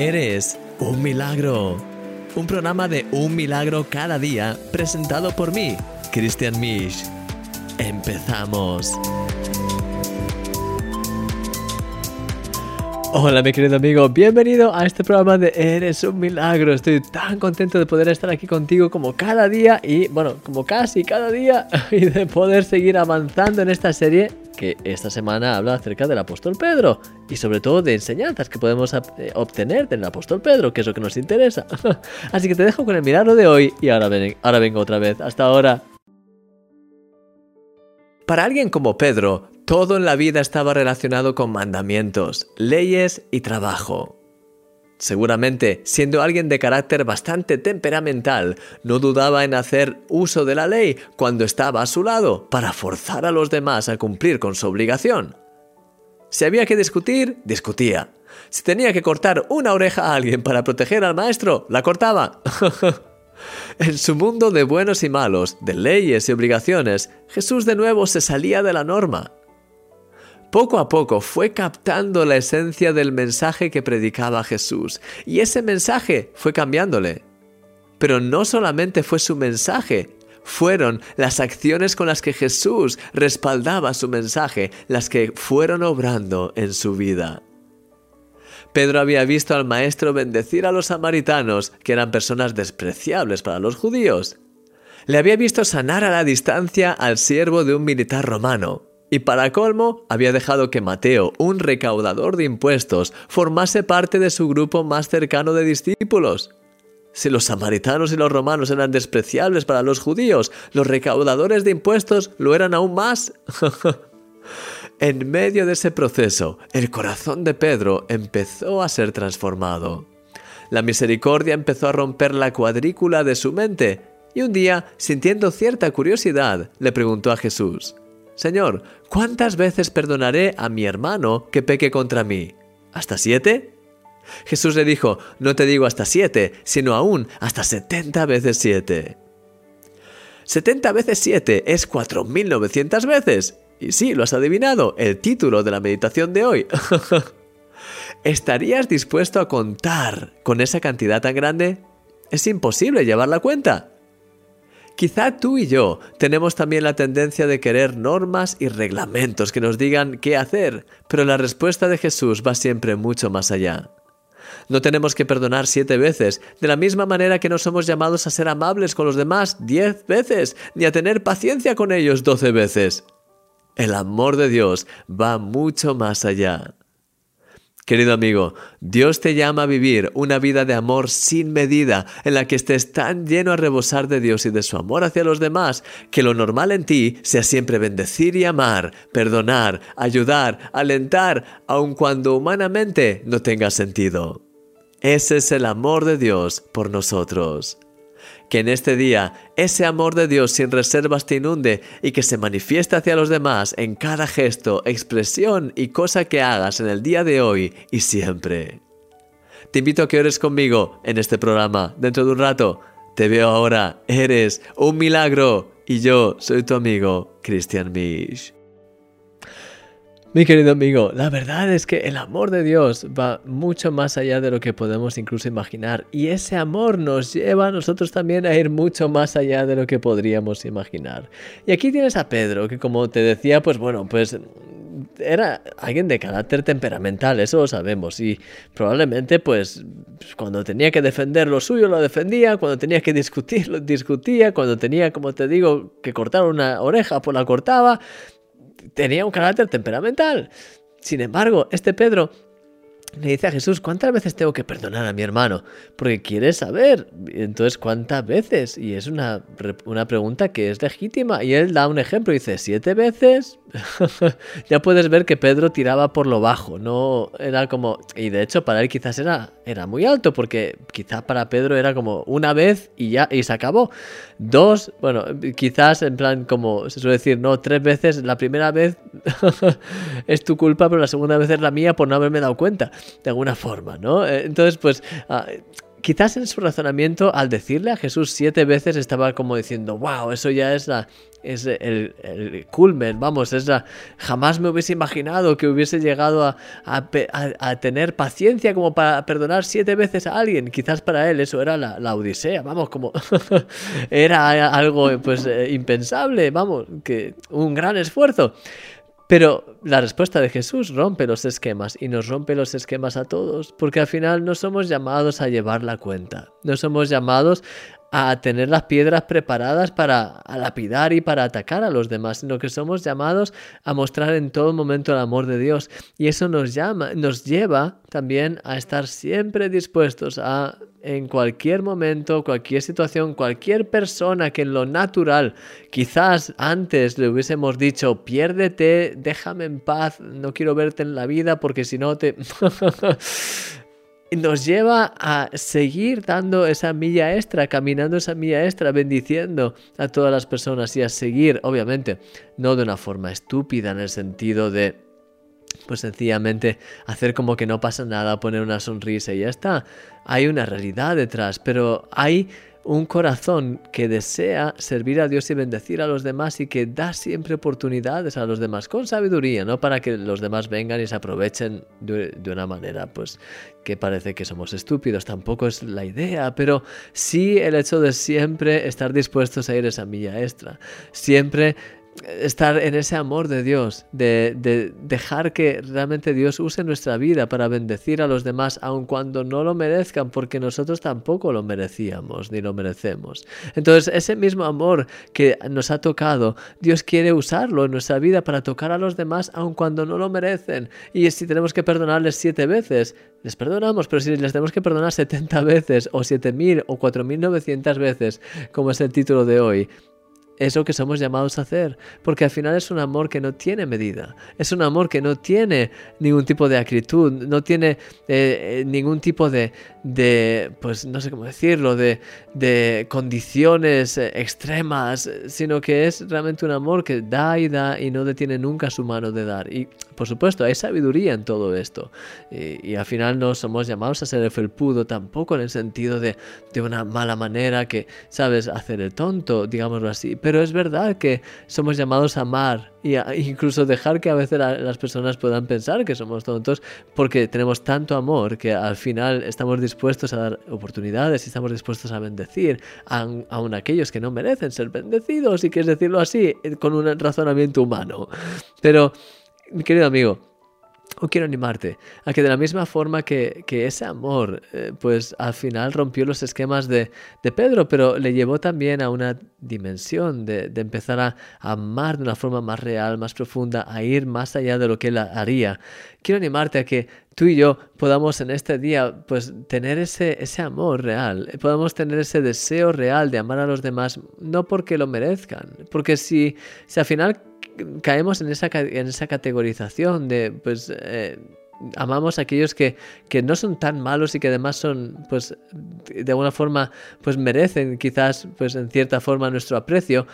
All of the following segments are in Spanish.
Eres un milagro. Un programa de un milagro cada día presentado por mí, Christian Misch. Empezamos. Hola mi querido amigo, bienvenido a este programa de Eres un milagro. Estoy tan contento de poder estar aquí contigo como cada día y bueno, como casi cada día y de poder seguir avanzando en esta serie que esta semana habla acerca del apóstol Pedro y sobre todo de enseñanzas que podemos eh, obtener del apóstol Pedro, que es lo que nos interesa. Así que te dejo con el milagro de hoy y ahora, ahora vengo otra vez. Hasta ahora. Para alguien como Pedro, todo en la vida estaba relacionado con mandamientos, leyes y trabajo. Seguramente, siendo alguien de carácter bastante temperamental, no dudaba en hacer uso de la ley cuando estaba a su lado para forzar a los demás a cumplir con su obligación. Si había que discutir, discutía. Si tenía que cortar una oreja a alguien para proteger al maestro, la cortaba. en su mundo de buenos y malos, de leyes y obligaciones, Jesús de nuevo se salía de la norma poco a poco fue captando la esencia del mensaje que predicaba Jesús y ese mensaje fue cambiándole. Pero no solamente fue su mensaje, fueron las acciones con las que Jesús respaldaba su mensaje las que fueron obrando en su vida. Pedro había visto al maestro bendecir a los samaritanos, que eran personas despreciables para los judíos. Le había visto sanar a la distancia al siervo de un militar romano. Y para colmo, había dejado que Mateo, un recaudador de impuestos, formase parte de su grupo más cercano de discípulos. Si los samaritanos y los romanos eran despreciables para los judíos, los recaudadores de impuestos lo eran aún más. en medio de ese proceso, el corazón de Pedro empezó a ser transformado. La misericordia empezó a romper la cuadrícula de su mente, y un día, sintiendo cierta curiosidad, le preguntó a Jesús, Señor, ¿cuántas veces perdonaré a mi hermano que peque contra mí? ¿Hasta siete? Jesús le dijo, no te digo hasta siete, sino aún hasta setenta veces siete. Setenta veces siete es cuatro mil novecientas veces. Y sí, lo has adivinado, el título de la meditación de hoy. ¿Estarías dispuesto a contar con esa cantidad tan grande? Es imposible llevar la cuenta. Quizá tú y yo tenemos también la tendencia de querer normas y reglamentos que nos digan qué hacer, pero la respuesta de Jesús va siempre mucho más allá. No tenemos que perdonar siete veces, de la misma manera que no somos llamados a ser amables con los demás diez veces, ni a tener paciencia con ellos doce veces. El amor de Dios va mucho más allá. Querido amigo, Dios te llama a vivir una vida de amor sin medida, en la que estés tan lleno a rebosar de Dios y de su amor hacia los demás, que lo normal en ti sea siempre bendecir y amar, perdonar, ayudar, alentar, aun cuando humanamente no tenga sentido. Ese es el amor de Dios por nosotros que en este día ese amor de Dios sin reservas te inunde y que se manifieste hacia los demás en cada gesto, expresión y cosa que hagas en el día de hoy y siempre. Te invito a que ores conmigo en este programa dentro de un rato. Te veo ahora, eres un milagro y yo soy tu amigo Christian Misch. Mi querido amigo, la verdad es que el amor de Dios va mucho más allá de lo que podemos incluso imaginar y ese amor nos lleva a nosotros también a ir mucho más allá de lo que podríamos imaginar. Y aquí tienes a Pedro, que como te decía, pues bueno, pues era alguien de carácter temperamental, eso lo sabemos, y probablemente pues cuando tenía que defender lo suyo lo defendía, cuando tenía que discutir lo discutía, cuando tenía, como te digo, que cortar una oreja pues la cortaba, tenía un carácter temperamental. Sin embargo, este Pedro le dice a Jesús, ¿cuántas veces tengo que perdonar a mi hermano? Porque quiere saber. Entonces, ¿cuántas veces? Y es una, una pregunta que es legítima. Y él da un ejemplo, dice, ¿siete veces? ya puedes ver que Pedro tiraba por lo bajo, no era como... Y de hecho para él quizás era, era muy alto, porque quizás para Pedro era como una vez y ya, y se acabó. Dos, bueno, quizás en plan como se suele decir, no, tres veces, la primera vez es tu culpa, pero la segunda vez es la mía por no haberme dado cuenta, de alguna forma, ¿no? Eh, entonces, pues... Ah, quizás en su razonamiento, al decirle a Jesús siete veces, estaba como diciendo, wow, eso ya es la, es el, el culmen, vamos, es la, jamás me hubiese imaginado que hubiese llegado a, a, tener paciencia como para perdonar siete veces a alguien. Quizás para él eso era la, la odisea, vamos, como era algo pues eh, impensable, vamos, que un gran esfuerzo. Pero la respuesta de Jesús rompe los esquemas y nos rompe los esquemas a todos, porque al final no somos llamados a llevar la cuenta, no somos llamados a tener las piedras preparadas para lapidar y para atacar a los demás, sino que somos llamados a mostrar en todo momento el amor de Dios. Y eso nos llama, nos lleva también a estar siempre dispuestos a en cualquier momento, cualquier situación, cualquier persona que en lo natural quizás antes le hubiésemos dicho, piérdete, déjame en paz, no quiero verte en la vida porque si no te... nos lleva a seguir dando esa milla extra, caminando esa milla extra, bendiciendo a todas las personas y a seguir, obviamente, no de una forma estúpida en el sentido de, pues sencillamente hacer como que no pasa nada, poner una sonrisa y ya está. Hay una realidad detrás, pero hay un corazón que desea servir a Dios y bendecir a los demás y que da siempre oportunidades a los demás con sabiduría, no para que los demás vengan y se aprovechen de, una manera pues que parece que somos estúpidos, tampoco es la idea, pero sí el hecho de siempre estar dispuestos a ir esa milla extra, siempre estar en ese amor de Dios, de, dejar que realmente Dios use nuestra vida para bendecir a los demás, aun cuando no lo merezcan, porque nosotros tampoco lo merecíamos ni lo merecemos. Entonces, ese mismo amor que nos ha tocado, Dios quiere usarlo en nuestra vida para tocar a los demás, aun cuando no lo merecen. Y si tenemos que perdonarles siete veces, les perdonamos, pero si les tenemos que perdonar 70 veces, o 7000 o 4900 veces, como es el título de hoy, es lo que somos llamados a hacer, porque al final es un amor que no tiene medida, es un amor que no tiene ningún tipo de acritud, no tiene eh, eh, ningún tipo de, pues no sé cómo decirlo, de, de condiciones eh, extremas, sino que es realmente un amor que da y da y no detiene nunca su mano de dar. Y por supuesto, hay sabiduría en todo esto. Y, al final no somos llamados a ser el felpudo tampoco en el sentido de, de una mala manera que, sabes, hacer el tonto, digámoslo así. Es verdad que somos llamados a amar y incluso dejar que a veces las personas puedan pensar que somos tontos porque tenemos tanto amor que al final estamos dispuestos a dar oportunidades y estamos dispuestos a bendecir a, aun aquellos que no merecen ser bendecidos y que es decirlo así con un razonamiento humano. Pero, mi querido amigo, o quiero animarte a que de la misma forma que, ese amor, eh, pues al final rompió los esquemas de, Pedro, pero le llevó también a una dimensión de, empezar a amar de una forma más real, más profunda, a ir más allá de lo que él haría. Quiero animarte a que tú y yo podamos en este día pues tener ese, ese amor real, podamos tener ese deseo real de amar a los demás, no porque lo merezcan, porque si, si al final caemos en esa, en esa categorización de, pues, eh, amamos a aquellos que, que, no son tan malos y que además son, pues, de alguna forma, pues merecen quizás, pues, en cierta forma nuestro aprecio.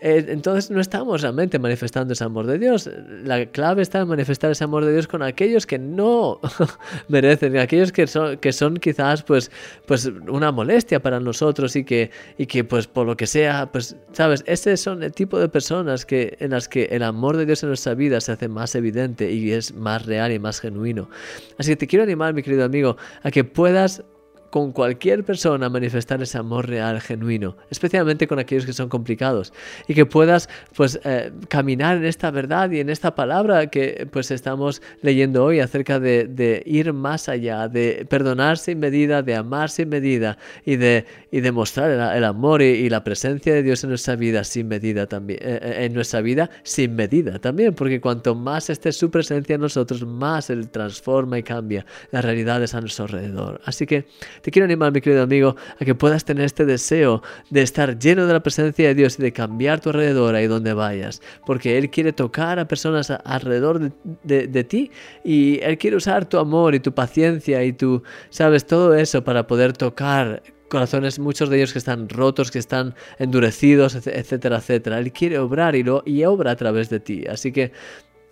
Eh, entonces no estamos realmente manifestando ese amor de Dios. La clave está en manifestar ese amor de Dios con aquellos que no merecen, aquellos que son, que son quizás pues, pues una molestia para nosotros y que, y que pues por lo que sea, pues sabes, ese son el tipo de personas que, en las que el amor de Dios en nuestra vida se hace más evidente y es más real y más genuino. Así que te quiero animar, mi querido amigo, a que puedas con cualquier persona manifestar ese amor real, genuino, especialmente con aquellos que son complicados, y que puedas pues eh, caminar en esta verdad y en esta palabra que pues estamos leyendo hoy acerca de, ir más allá, de perdonar sin medida, de amar sin medida y de, y demostrar el, amor y, la presencia de Dios en nuestra vida sin medida también, eh, eh, en nuestra vida sin medida también, porque cuanto más esté su presencia en nosotros, más Él transforma y cambia las realidades a nuestro alrededor. Así que te quiero animar, mi querido amigo, a que puedas tener este deseo de estar lleno de la presencia de Dios y de cambiar tu alrededor ahí donde vayas, porque Él quiere tocar a personas alrededor de, ti y Él quiere usar tu amor y tu paciencia y tu, sabes, todo eso para poder tocar corazones, muchos de ellos que están rotos, que están endurecidos, etcétera, etcétera. Él quiere obrar y, lo, y obra a través de ti. Así que,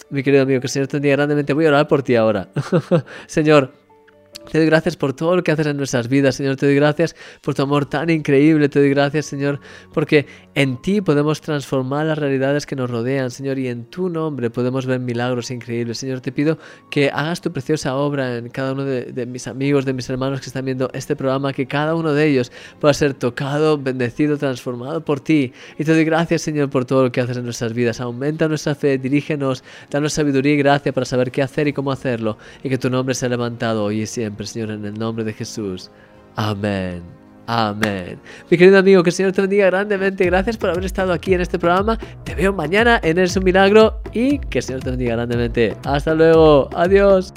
mi querido amigo, que el Señor te bendiga grandemente. Voy a orar por ti ahora. Señor, Te doy gracias por todo lo que haces en nuestras vidas, Señor. Te doy gracias por tu amor tan increíble. Te doy gracias, Señor, porque en ti podemos transformar las realidades que nos rodean, Señor, y en tu nombre podemos ver milagros increíbles. Señor, te pido que hagas tu preciosa obra en cada uno de, mis amigos, de mis hermanos que están viendo este programa, que cada uno de ellos pueda ser tocado, bendecido, transformado por ti. Y te doy gracias, Señor, por todo lo que haces en nuestras vidas. Aumenta nuestra fe, dirígenos, danos sabiduría y gracia para saber qué hacer y cómo hacerlo, y que tu nombre sea levantado hoy y Señor, en el nombre de Jesús. Amén. Amén. Mi querido amigo, que el Señor te bendiga grandemente. Gracias por haber estado aquí en este programa. Te veo mañana en Es un Milagro y que el Señor te bendiga grandemente. Hasta luego. Adiós.